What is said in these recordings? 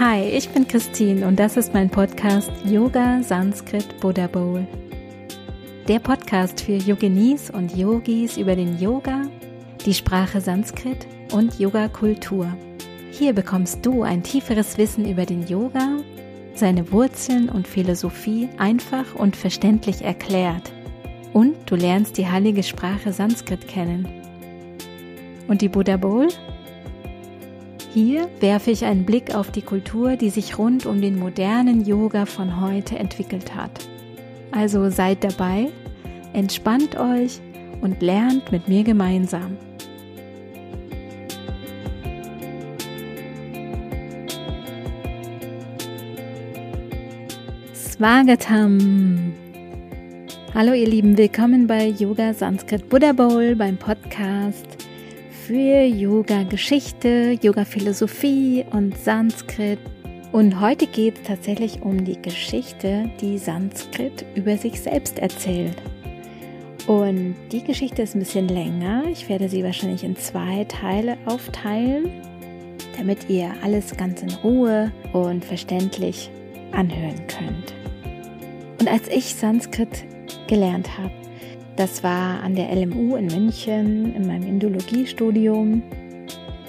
Hi, ich bin Christine und das ist mein Podcast Yoga Sanskrit Buddha Bowl. Der Podcast für Yoginis und Yogis über den Yoga, die Sprache Sanskrit und Yoga-Kultur. Hier bekommst du ein tieferes Wissen über den Yoga, seine Wurzeln und Philosophie einfach und verständlich erklärt. Und du lernst die heilige Sprache Sanskrit kennen. Und die Buddha Bowl? Hier werfe ich einen Blick auf die Kultur, die sich rund um den modernen Yoga von heute entwickelt hat. Also seid dabei, entspannt euch und lernt mit mir gemeinsam. Swagatam! Hallo ihr Lieben, willkommen bei Yoga Sanskrit Buddha Bowl beim Podcast für Yoga-Geschichte, Yoga-Philosophie und Sanskrit. Und heute geht es tatsächlich um die Geschichte, die Sanskrit über sich selbst erzählt. Und die Geschichte ist ein bisschen länger. Ich werde sie wahrscheinlich in zwei Teile aufteilen, damit ihr alles ganz in Ruhe und verständlich anhören könnt. Und als ich Sanskrit gelernt habe, das war an der LMU in München in meinem Indologiestudium.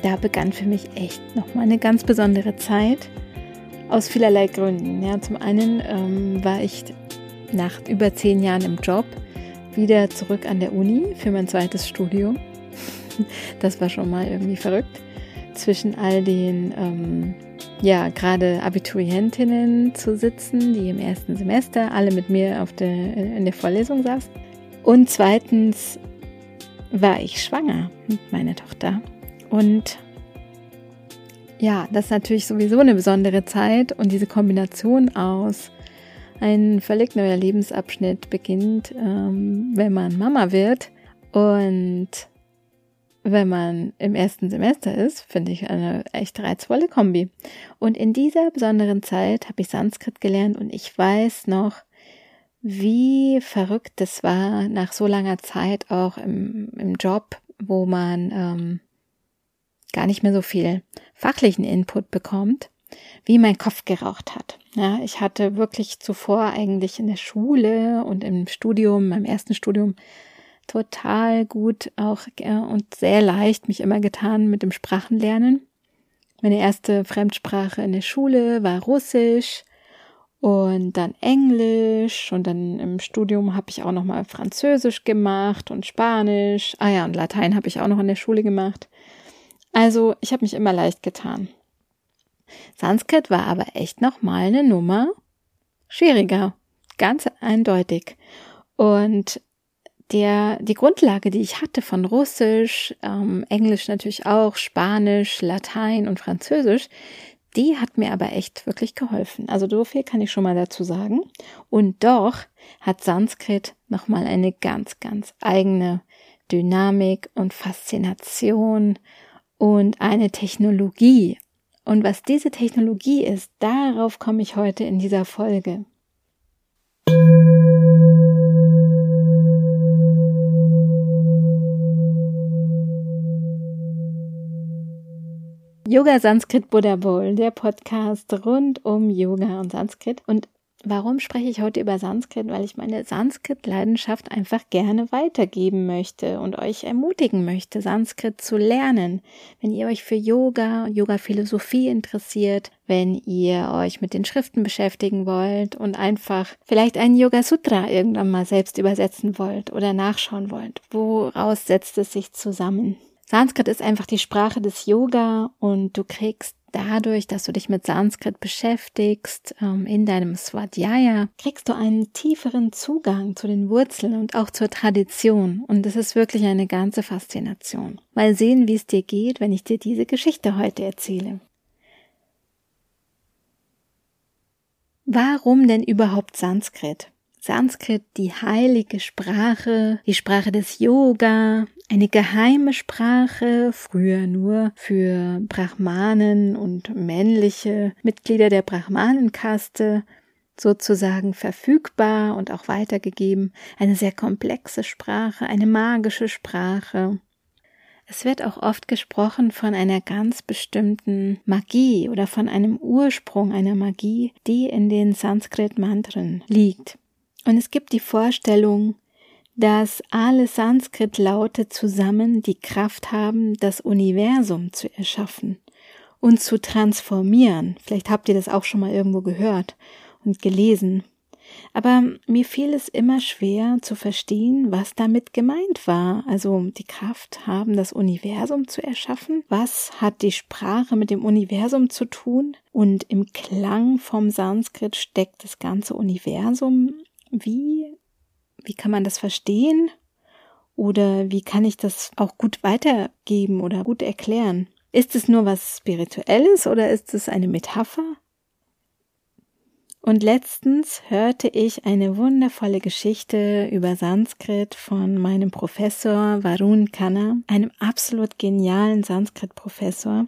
Da begann für mich echt nochmal eine ganz besondere Zeit. Aus vielerlei Gründen. Ja, zum einen ähm, war ich nach über zehn Jahren im Job wieder zurück an der Uni für mein zweites Studium. Das war schon mal irgendwie verrückt. Zwischen all den, ähm, ja, gerade Abiturientinnen zu sitzen, die im ersten Semester alle mit mir auf der, in der Vorlesung saßen. Und zweitens war ich schwanger mit meiner Tochter. Und ja, das ist natürlich sowieso eine besondere Zeit und diese Kombination aus ein völlig neuer Lebensabschnitt beginnt, ähm, wenn man Mama wird und wenn man im ersten Semester ist, finde ich eine echt reizvolle Kombi. Und in dieser besonderen Zeit habe ich Sanskrit gelernt und ich weiß noch, wie verrückt es war, nach so langer Zeit auch im, im Job, wo man ähm, gar nicht mehr so viel fachlichen Input bekommt, wie mein Kopf geraucht hat. Ja, ich hatte wirklich zuvor eigentlich in der Schule und im Studium, meinem ersten Studium, total gut auch äh, und sehr leicht mich immer getan mit dem Sprachenlernen. Meine erste Fremdsprache in der Schule war Russisch und dann Englisch und dann im Studium habe ich auch noch mal Französisch gemacht und Spanisch. Ah ja, und Latein habe ich auch noch in der Schule gemacht. Also, ich habe mich immer leicht getan. Sanskrit war aber echt noch mal eine Nummer schwieriger, ganz eindeutig. Und der, die Grundlage, die ich hatte von Russisch, ähm, Englisch natürlich auch, Spanisch, Latein und Französisch, die hat mir aber echt wirklich geholfen. Also so viel kann ich schon mal dazu sagen. Und doch hat Sanskrit nochmal eine ganz, ganz eigene Dynamik und Faszination und eine Technologie. Und was diese Technologie ist, darauf komme ich heute in dieser Folge. Yoga Sanskrit Buddha Bowl, der Podcast rund um Yoga und Sanskrit. Und warum spreche ich heute über Sanskrit? Weil ich meine Sanskrit-Leidenschaft einfach gerne weitergeben möchte und euch ermutigen möchte, Sanskrit zu lernen. Wenn ihr euch für Yoga, Yoga-Philosophie interessiert, wenn ihr euch mit den Schriften beschäftigen wollt und einfach vielleicht einen Yoga Sutra irgendwann mal selbst übersetzen wollt oder nachschauen wollt. Woraus setzt es sich zusammen? Sanskrit ist einfach die Sprache des Yoga und du kriegst dadurch, dass du dich mit Sanskrit beschäftigst, ähm, in deinem Swadhyaya, kriegst du einen tieferen Zugang zu den Wurzeln und auch zur Tradition. Und das ist wirklich eine ganze Faszination. Mal sehen, wie es dir geht, wenn ich dir diese Geschichte heute erzähle. Warum denn überhaupt Sanskrit? Sanskrit die heilige Sprache, die Sprache des Yoga, eine geheime Sprache, früher nur für Brahmanen und männliche Mitglieder der Brahmanenkaste sozusagen verfügbar und auch weitergegeben, eine sehr komplexe Sprache, eine magische Sprache. Es wird auch oft gesprochen von einer ganz bestimmten Magie oder von einem Ursprung einer Magie, die in den Sanskrit-Mantren liegt. Und es gibt die Vorstellung, dass alle Sanskrit-Laute zusammen die Kraft haben, das Universum zu erschaffen und zu transformieren. Vielleicht habt ihr das auch schon mal irgendwo gehört und gelesen. Aber mir fiel es immer schwer zu verstehen, was damit gemeint war. Also die Kraft haben, das Universum zu erschaffen. Was hat die Sprache mit dem Universum zu tun? Und im Klang vom Sanskrit steckt das ganze Universum. Wie, wie kann man das verstehen? Oder wie kann ich das auch gut weitergeben oder gut erklären? Ist es nur was Spirituelles oder ist es eine Metapher? Und letztens hörte ich eine wundervolle Geschichte über Sanskrit von meinem Professor Varun Khanna, einem absolut genialen Sanskrit-Professor.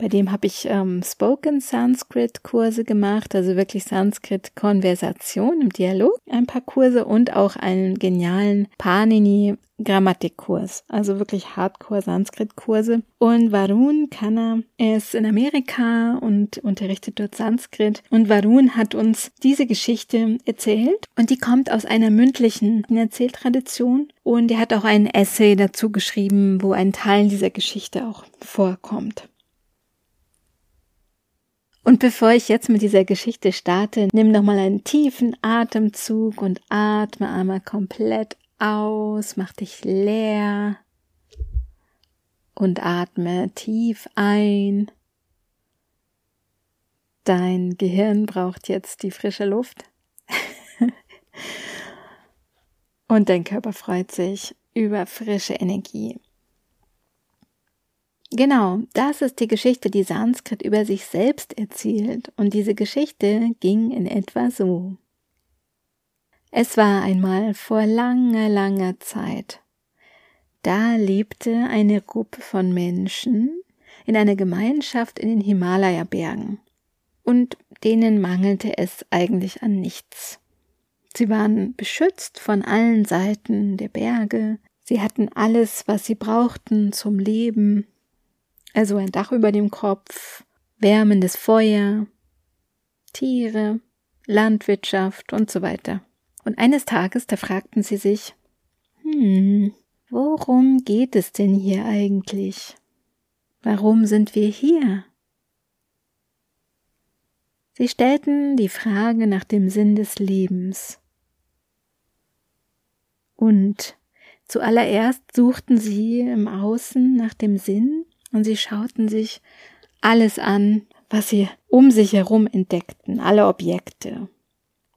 Bei dem habe ich ähm, Spoken Sanskrit Kurse gemacht, also wirklich Sanskrit Konversation im Dialog, ein paar Kurse und auch einen genialen Panini Grammatikkurs, also wirklich Hardcore Sanskrit Kurse. Und Varun Khanna ist in Amerika und unterrichtet dort Sanskrit. Und Varun hat uns diese Geschichte erzählt und die kommt aus einer mündlichen Erzähltradition. Und er hat auch einen Essay dazu geschrieben, wo ein Teil dieser Geschichte auch vorkommt. Und bevor ich jetzt mit dieser Geschichte starte, nimm noch mal einen tiefen Atemzug und atme einmal komplett aus, mach dich leer und atme tief ein. Dein Gehirn braucht jetzt die frische Luft. und dein Körper freut sich über frische Energie. Genau, das ist die Geschichte, die Sanskrit über sich selbst erzählt, und diese Geschichte ging in etwa so. Es war einmal vor langer, langer Zeit. Da lebte eine Gruppe von Menschen in einer Gemeinschaft in den Himalaya-Bergen, und denen mangelte es eigentlich an nichts. Sie waren beschützt von allen Seiten der Berge, sie hatten alles, was sie brauchten zum Leben, also ein Dach über dem Kopf, wärmendes Feuer, Tiere, Landwirtschaft und so weiter. Und eines Tages, da fragten sie sich, hm, worum geht es denn hier eigentlich? Warum sind wir hier? Sie stellten die Frage nach dem Sinn des Lebens. Und zuallererst suchten sie im Außen nach dem Sinn und sie schauten sich alles an, was sie um sich herum entdeckten, alle Objekte.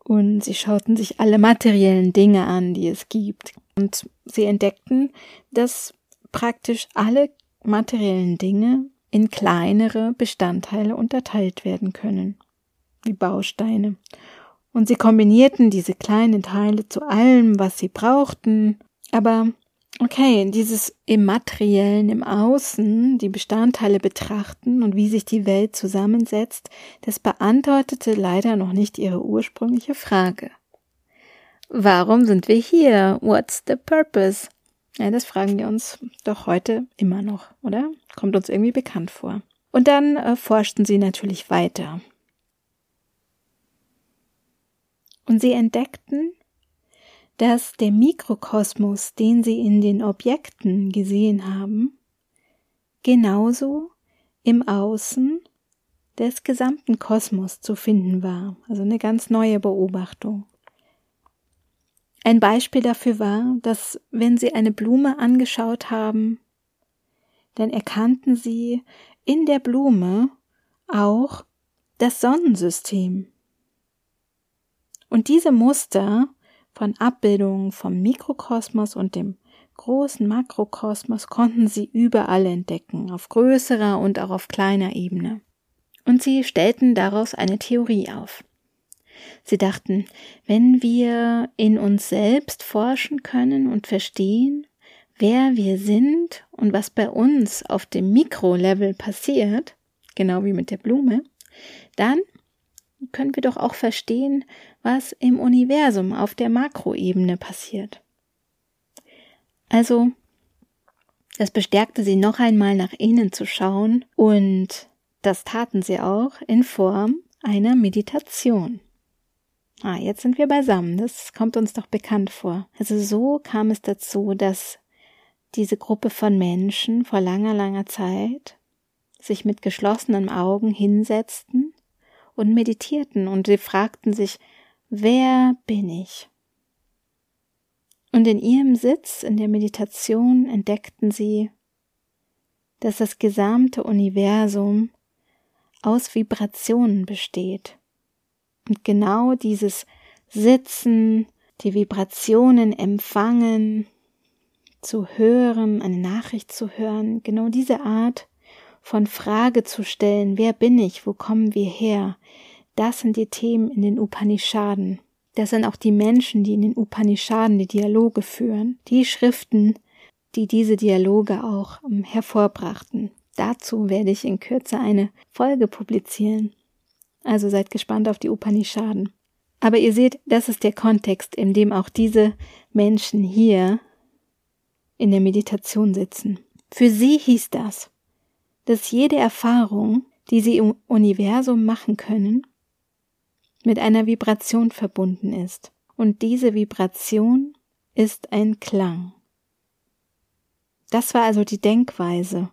Und sie schauten sich alle materiellen Dinge an, die es gibt. Und sie entdeckten, dass praktisch alle materiellen Dinge in kleinere Bestandteile unterteilt werden können, wie Bausteine. Und sie kombinierten diese kleinen Teile zu allem, was sie brauchten, aber Okay, dieses im Materiellen, im Außen, die Bestandteile betrachten und wie sich die Welt zusammensetzt, das beantwortete leider noch nicht ihre ursprüngliche Frage. Warum sind wir hier? What's the purpose? Ja, das fragen wir uns doch heute immer noch, oder? Kommt uns irgendwie bekannt vor. Und dann äh, forschten sie natürlich weiter. Und sie entdeckten, dass der Mikrokosmos, den sie in den Objekten gesehen haben, genauso im Außen des gesamten Kosmos zu finden war. Also eine ganz neue Beobachtung. Ein Beispiel dafür war, dass wenn sie eine Blume angeschaut haben, dann erkannten sie in der Blume auch das Sonnensystem. Und diese Muster von Abbildungen vom Mikrokosmos und dem großen Makrokosmos konnten sie überall entdecken, auf größerer und auch auf kleiner Ebene. Und sie stellten daraus eine Theorie auf. Sie dachten, wenn wir in uns selbst forschen können und verstehen, wer wir sind und was bei uns auf dem Mikrolevel passiert, genau wie mit der Blume, dann können wir doch auch verstehen, was im Universum auf der Makroebene passiert. Also, Das bestärkte sie noch einmal nach innen zu schauen und das taten sie auch in Form einer Meditation. Ah, jetzt sind wir beisammen. Das kommt uns doch bekannt vor. Also so kam es dazu, dass diese Gruppe von Menschen vor langer, langer Zeit sich mit geschlossenen Augen hinsetzten und meditierten und sie fragten sich, wer bin ich? Und in ihrem Sitz in der Meditation entdeckten sie, dass das gesamte Universum aus Vibrationen besteht. Und genau dieses Sitzen, die Vibrationen empfangen, zu hören, eine Nachricht zu hören, genau diese Art von Frage zu stellen, wer bin ich, wo kommen wir her, das sind die Themen in den Upanishaden. Das sind auch die Menschen, die in den Upanishaden die Dialoge führen, die Schriften, die diese Dialoge auch ähm, hervorbrachten. Dazu werde ich in Kürze eine Folge publizieren. Also seid gespannt auf die Upanishaden. Aber ihr seht, das ist der Kontext, in dem auch diese Menschen hier in der Meditation sitzen. Für sie hieß das, dass jede Erfahrung, die sie im Universum machen können, mit einer Vibration verbunden ist. Und diese Vibration ist ein Klang. Das war also die Denkweise.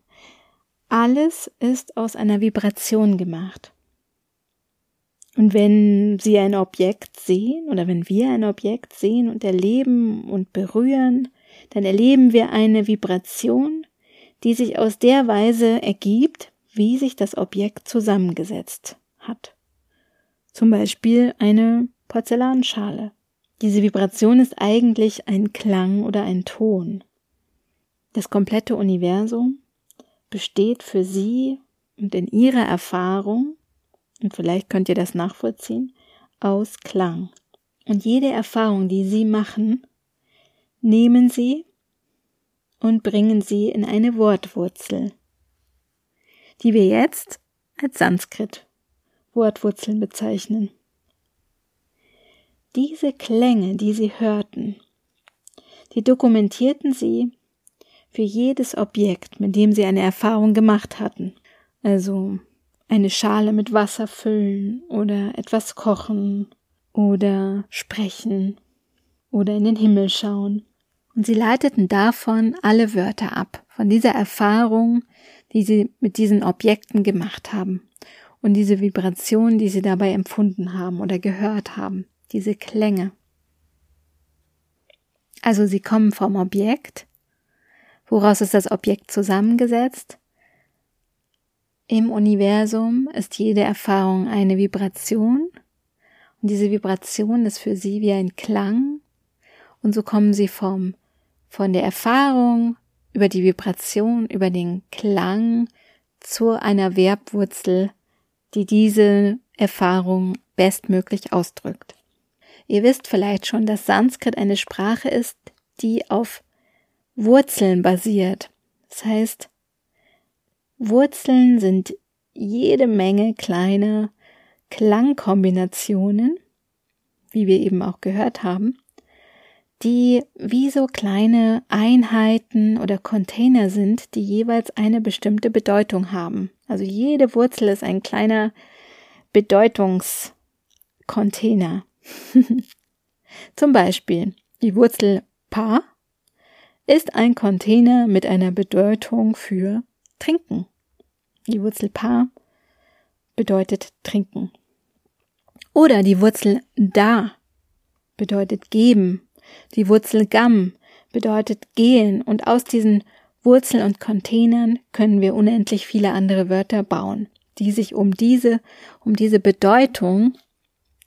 Alles ist aus einer Vibration gemacht. Und wenn Sie ein Objekt sehen oder wenn wir ein Objekt sehen und erleben und berühren, dann erleben wir eine Vibration, die sich aus der Weise ergibt, wie sich das Objekt zusammengesetzt hat. Zum Beispiel eine Porzellanschale. Diese Vibration ist eigentlich ein Klang oder ein Ton. Das komplette Universum besteht für Sie und in Ihrer Erfahrung, und vielleicht könnt ihr das nachvollziehen, aus Klang. Und jede Erfahrung, die Sie machen, nehmen Sie und bringen Sie in eine Wortwurzel, die wir jetzt als Sanskrit Wortwurzeln bezeichnen. Diese Klänge, die Sie hörten, die dokumentierten Sie für jedes Objekt, mit dem Sie eine Erfahrung gemacht hatten. Also eine Schale mit Wasser füllen oder etwas kochen oder sprechen oder in den Himmel schauen. Und sie leiteten davon alle Wörter ab, von dieser Erfahrung, die sie mit diesen Objekten gemacht haben und diese Vibration, die sie dabei empfunden haben oder gehört haben, diese Klänge. Also sie kommen vom Objekt. Woraus ist das Objekt zusammengesetzt? Im Universum ist jede Erfahrung eine Vibration und diese Vibration ist für sie wie ein Klang und so kommen sie vom, von der Erfahrung über die Vibration, über den Klang zu einer Verbwurzel die diese Erfahrung bestmöglich ausdrückt. Ihr wisst vielleicht schon, dass Sanskrit eine Sprache ist, die auf Wurzeln basiert. Das heißt, Wurzeln sind jede Menge kleine Klangkombinationen, wie wir eben auch gehört haben, die wie so kleine Einheiten oder Container sind, die jeweils eine bestimmte Bedeutung haben. Also jede Wurzel ist ein kleiner Bedeutungscontainer. Zum Beispiel die Wurzel pa ist ein Container mit einer Bedeutung für trinken. Die Wurzel pa bedeutet trinken. Oder die Wurzel da bedeutet geben. Die Wurzel gam bedeutet gehen und aus diesen Wurzeln und Containern können wir unendlich viele andere Wörter bauen, die sich um diese, um diese Bedeutung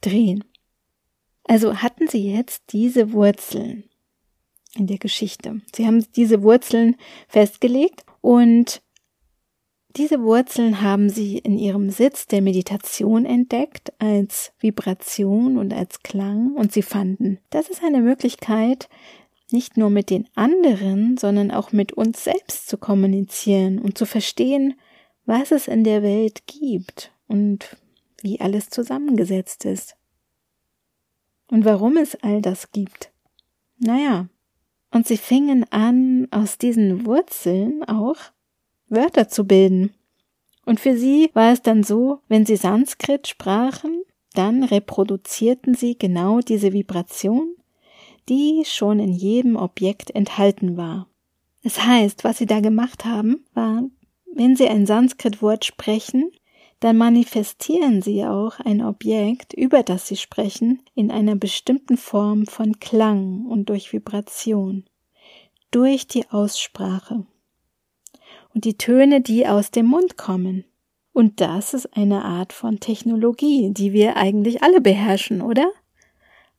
drehen. Also hatten Sie jetzt diese Wurzeln in der Geschichte. Sie haben diese Wurzeln festgelegt und diese Wurzeln haben Sie in Ihrem Sitz der Meditation entdeckt als Vibration und als Klang und Sie fanden, das ist eine Möglichkeit, nicht nur mit den anderen, sondern auch mit uns selbst zu kommunizieren und zu verstehen, was es in der Welt gibt und wie alles zusammengesetzt ist. Und warum es all das gibt. Naja, Und sie fingen an, aus diesen Wurzeln auch Wörter zu bilden. Und für sie war es dann so, wenn sie Sanskrit sprachen, dann reproduzierten sie genau diese Vibration, die schon in jedem Objekt enthalten war. Das heißt, was sie da gemacht haben, war, wenn sie ein Sanskrit-Wort sprechen, dann manifestieren sie auch ein Objekt, über das sie sprechen, in einer bestimmten Form von Klang und durch Vibration, durch die Aussprache und die Töne, die aus dem Mund kommen. Und das ist eine Art von Technologie, die wir eigentlich alle beherrschen, oder?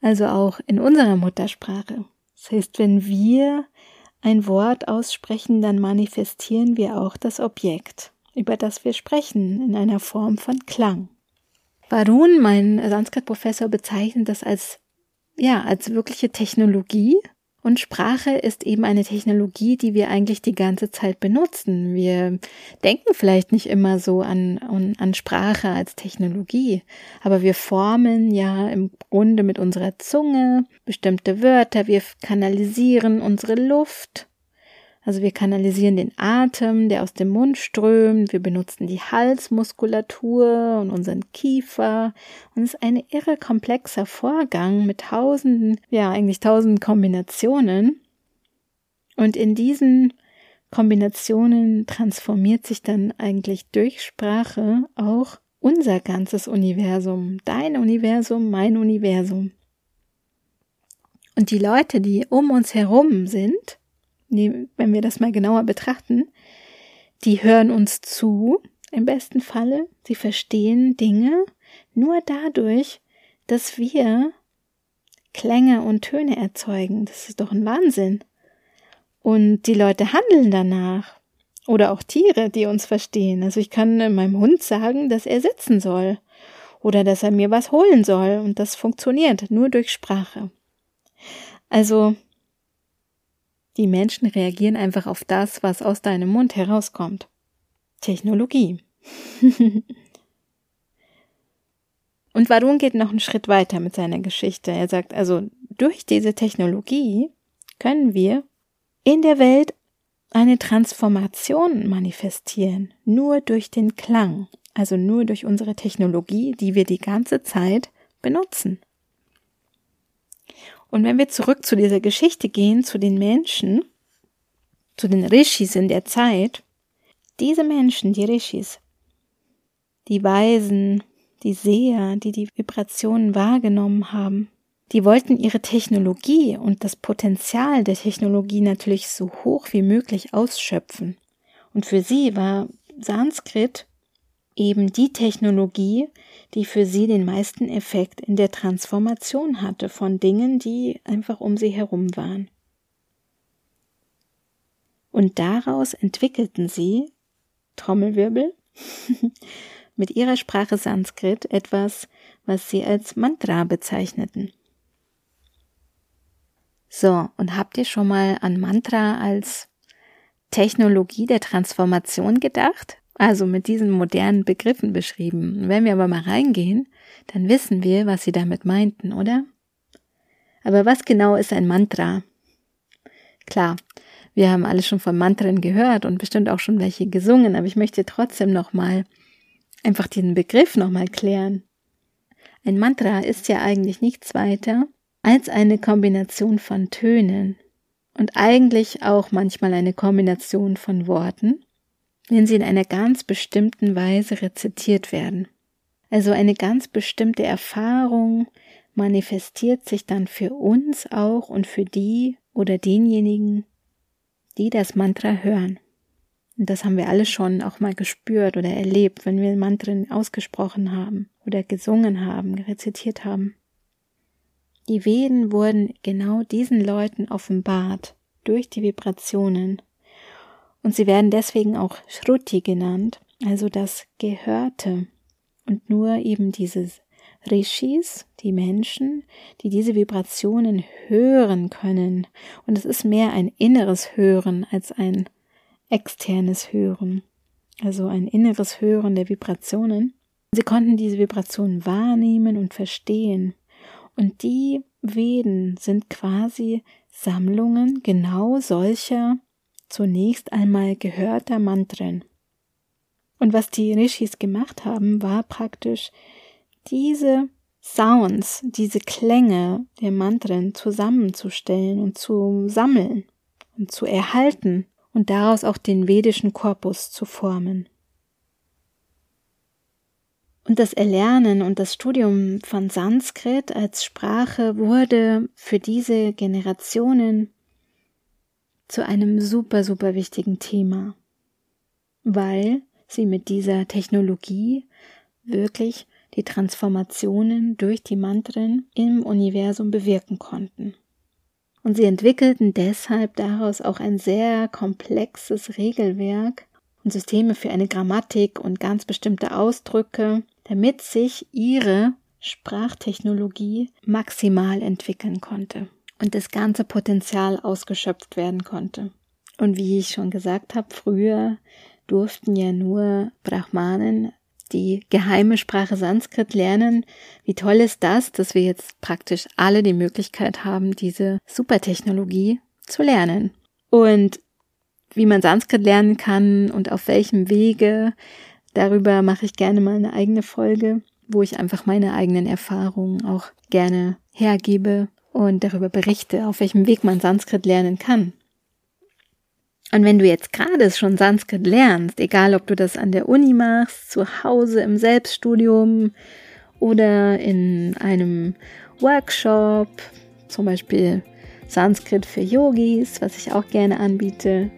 Also auch in unserer Muttersprache. Das heißt, wenn wir ein Wort aussprechen, dann manifestieren wir auch das Objekt über das wir sprechen, in einer Form von Klang. Varun, mein Sanskrit-Professor, bezeichnet das als, ja, als wirkliche Technologie. Und Sprache ist eben eine Technologie, die wir eigentlich die ganze Zeit benutzen. Wir denken vielleicht nicht immer so an, an, an Sprache als Technologie, aber wir formen ja im Grunde mit unserer Zunge bestimmte Wörter, wir kanalisieren unsere Luft also wir kanalisieren den Atem, der aus dem Mund strömt, wir benutzen die Halsmuskulatur und unseren Kiefer. Und es ist ein irre komplexer Vorgang mit tausenden, ja eigentlich tausenden Kombinationen. Und in diesen Kombinationen transformiert sich dann eigentlich durch Sprache auch unser ganzes Universum, dein Universum, mein Universum. Und die Leute, die um uns herum sind, wenn wir das mal genauer betrachten, die hören uns zu, im besten Falle, sie verstehen Dinge nur dadurch, dass wir Klänge und Töne erzeugen. Das ist doch ein Wahnsinn. Und die Leute handeln danach. Oder auch Tiere, die uns verstehen. Also ich kann meinem Hund sagen, dass er sitzen soll. Oder dass er mir was holen soll. Und das funktioniert nur durch Sprache. Also die Menschen reagieren einfach auf das, was aus deinem Mund herauskommt. Technologie. Und Varun geht noch einen Schritt weiter mit seiner Geschichte. Er sagt also, durch diese Technologie können wir in der Welt eine Transformation manifestieren, nur durch den Klang, also nur durch unsere Technologie, die wir die ganze Zeit benutzen. Und wenn wir zurück zu dieser Geschichte gehen, zu den Menschen, zu den Rishis in der Zeit, diese Menschen, die Rishis, die Weisen, die Seher, die die Vibrationen wahrgenommen haben, die wollten ihre Technologie und das Potenzial der Technologie natürlich so hoch wie möglich ausschöpfen. Und für sie war Sanskrit eben die Technologie, die für sie den meisten Effekt in der Transformation hatte von Dingen, die einfach um sie herum waren. Und daraus entwickelten sie, Trommelwirbel, mit ihrer Sprache Sanskrit etwas, was sie als Mantra bezeichneten. So, und habt ihr schon mal an Mantra als Technologie der Transformation gedacht? Also mit diesen modernen Begriffen beschrieben. Wenn wir aber mal reingehen, dann wissen wir, was sie damit meinten, oder? Aber was genau ist ein Mantra? Klar, wir haben alle schon von Mantren gehört und bestimmt auch schon welche gesungen, aber ich möchte trotzdem nochmal einfach diesen Begriff nochmal klären. Ein Mantra ist ja eigentlich nichts weiter als eine Kombination von Tönen und eigentlich auch manchmal eine Kombination von Worten, wenn sie in einer ganz bestimmten Weise rezitiert werden. Also eine ganz bestimmte Erfahrung manifestiert sich dann für uns auch und für die oder denjenigen, die das Mantra hören. Und das haben wir alle schon auch mal gespürt oder erlebt, wenn wir Mantren ausgesprochen haben oder gesungen haben, rezitiert haben. Die Veden wurden genau diesen Leuten offenbart durch die Vibrationen und sie werden deswegen auch Shruti genannt, also das Gehörte. Und nur eben dieses Rishis, die Menschen, die diese Vibrationen hören können. Und es ist mehr ein inneres Hören als ein externes Hören. Also ein inneres Hören der Vibrationen. Sie konnten diese Vibrationen wahrnehmen und verstehen. Und die Veden sind quasi Sammlungen genau solcher zunächst einmal gehörter Mantren. Und was die Rishis gemacht haben, war praktisch diese Sounds, diese Klänge der Mantren zusammenzustellen und zu sammeln und zu erhalten und daraus auch den vedischen Korpus zu formen. Und das Erlernen und das Studium von Sanskrit als Sprache wurde für diese Generationen zu einem super, super wichtigen Thema, weil sie mit dieser Technologie wirklich die Transformationen durch die Mantren im Universum bewirken konnten. Und sie entwickelten deshalb daraus auch ein sehr komplexes Regelwerk und Systeme für eine Grammatik und ganz bestimmte Ausdrücke, damit sich ihre Sprachtechnologie maximal entwickeln konnte und das ganze Potenzial ausgeschöpft werden konnte. Und wie ich schon gesagt habe, früher durften ja nur Brahmanen die geheime Sprache Sanskrit lernen. Wie toll ist das, dass wir jetzt praktisch alle die Möglichkeit haben, diese Supertechnologie zu lernen. Und wie man Sanskrit lernen kann und auf welchem Wege, darüber mache ich gerne mal eine eigene Folge, wo ich einfach meine eigenen Erfahrungen auch gerne hergebe und darüber berichte, auf welchem Weg man Sanskrit lernen kann. Und wenn du jetzt gerade schon Sanskrit lernst, egal ob du das an der Uni machst, zu Hause im Selbststudium oder in einem Workshop, zum Beispiel Sanskrit für Yogis, was ich auch gerne anbiete,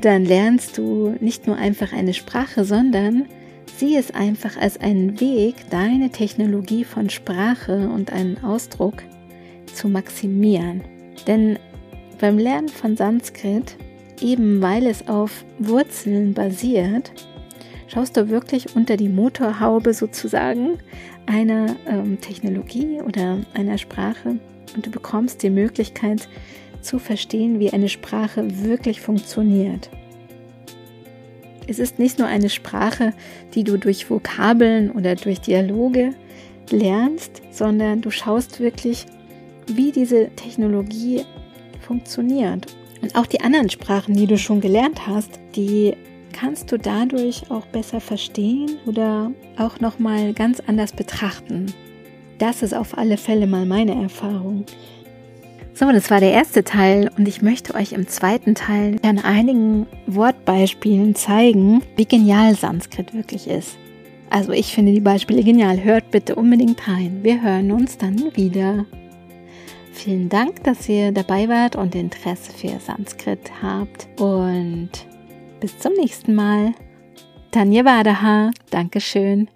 dann lernst du nicht nur einfach eine Sprache, sondern sieh es einfach als einen Weg, deine Technologie von Sprache und einen Ausdruck zu maximieren. Denn beim Lernen von Sanskrit eben weil es auf Wurzeln basiert, schaust du wirklich unter die Motorhaube sozusagen einer ähm, Technologie oder einer Sprache und du bekommst die Möglichkeit zu verstehen, wie eine Sprache wirklich funktioniert. Es ist nicht nur eine Sprache, die du durch Vokabeln oder durch Dialoge lernst, sondern du schaust wirklich, wie diese Technologie funktioniert und auch die anderen Sprachen, die du schon gelernt hast, die kannst du dadurch auch besser verstehen oder auch noch mal ganz anders betrachten. Das ist auf alle Fälle mal meine Erfahrung. So, das war der erste Teil und ich möchte euch im zweiten Teil an einigen Wortbeispielen zeigen, wie genial Sanskrit wirklich ist. Also ich finde die Beispiele genial. Hört bitte unbedingt rein. Wir hören uns dann wieder. Vielen Dank, dass ihr dabei wart und Interesse für Sanskrit habt. Und bis zum nächsten Mal. Tanja Wadaha, Dankeschön.